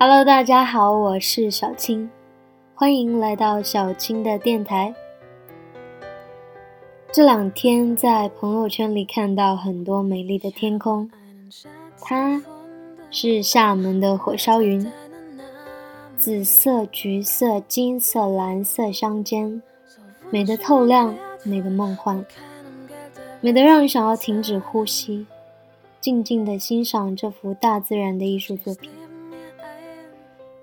Hello，大家好，我是小青，欢迎来到小青的电台。这两天在朋友圈里看到很多美丽的天空，它是厦门的火烧云，紫色、橘色、金色、蓝色相间，美得透亮，美得梦幻，美得让人想要停止呼吸，静静的欣赏这幅大自然的艺术作品。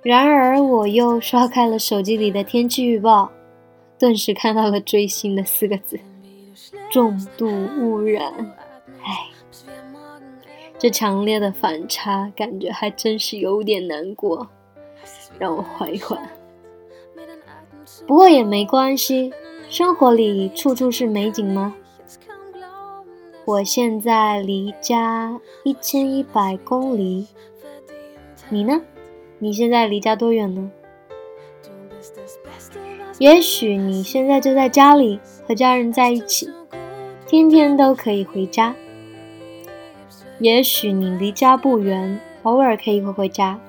然而，我又刷开了手机里的天气预报，顿时看到了追星的四个字：重度污染。唉，这强烈的反差感觉还真是有点难过，让我缓一缓。不过也没关系，生活里处处是美景吗？我现在离家一千一百公里，你呢？你现在离家多远呢？也许你现在就在家里和家人在一起，天天都可以回家。也许你离家不远，偶尔可以回回家，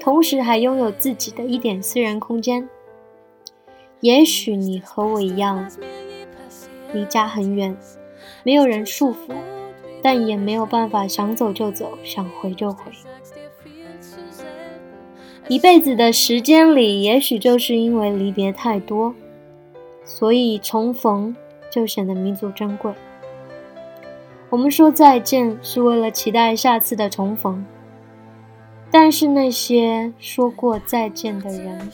同时还拥有自己的一点私人空间。也许你和我一样，离家很远，没有人束缚，但也没有办法想走就走，想回就回。一辈子的时间里，也许就是因为离别太多，所以重逢就显得弥足珍贵。我们说再见是为了期待下次的重逢，但是那些说过再见的人，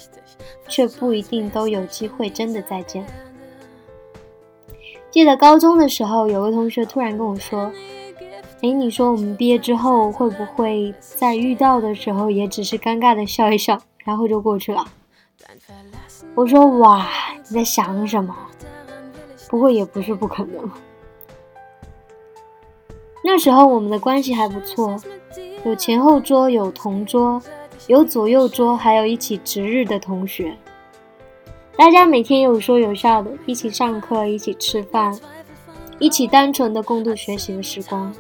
却不一定都有机会真的再见。记得高中的时候，有个同学突然跟我说。哎，你说我们毕业之后会不会在遇到的时候也只是尴尬的笑一笑，然后就过去了？我说哇，你在想什么？不过也不是不可能。那时候我们的关系还不错，有前后桌，有同桌，有左右桌，还有一起值日的同学。大家每天有说有笑的，一起上课，一起吃饭，一起单纯的共度学习的时光。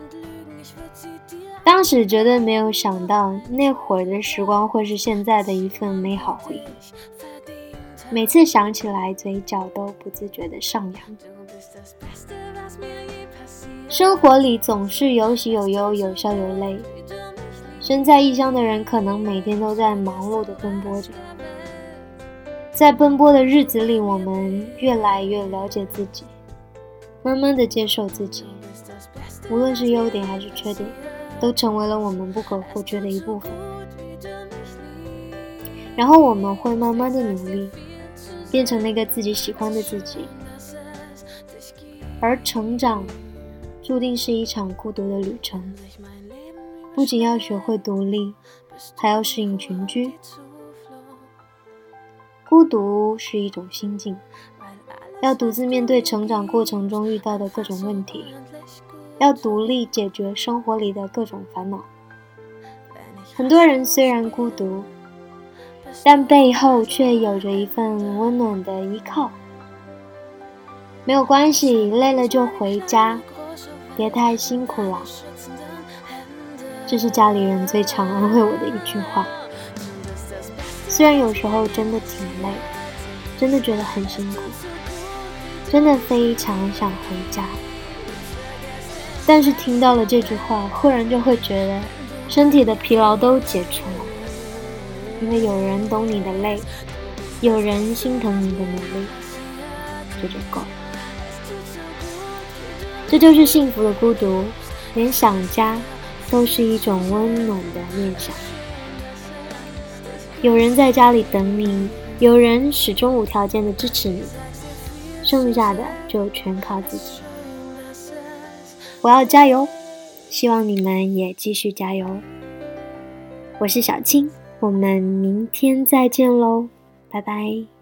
当时绝对没有想到，那会儿的时光会是现在的一份美好回忆。每次想起来，嘴角都不自觉的上扬。生活里总是有喜有忧，有笑有泪。身在异乡的人，可能每天都在忙碌的奔波着。在奔波的日子里，我们越来越了解自己，慢慢的接受自己，无论是优点还是缺点。都成为了我们不可或缺的一部分，然后我们会慢慢的努力，变成那个自己喜欢的自己。而成长，注定是一场孤独的旅程，不仅要学会独立，还要适应群居。孤独是一种心境，要独自面对成长过程中遇到的各种问题。要独立解决生活里的各种烦恼。很多人虽然孤独，但背后却有着一份温暖的依靠。没有关系，累了就回家，别太辛苦了。这是家里人最常安慰我的一句话。虽然有时候真的挺累，真的觉得很辛苦，真的非常想回家。但是听到了这句话，忽然就会觉得身体的疲劳都解除了，因为有人懂你的累，有人心疼你的努力，这就够了。这就是幸福的孤独，连想家都是一种温暖的念想。有人在家里等你，有人始终无条件的支持你，剩下的就全靠自己。我要加油，希望你们也继续加油。我是小青，我们明天再见喽，拜拜。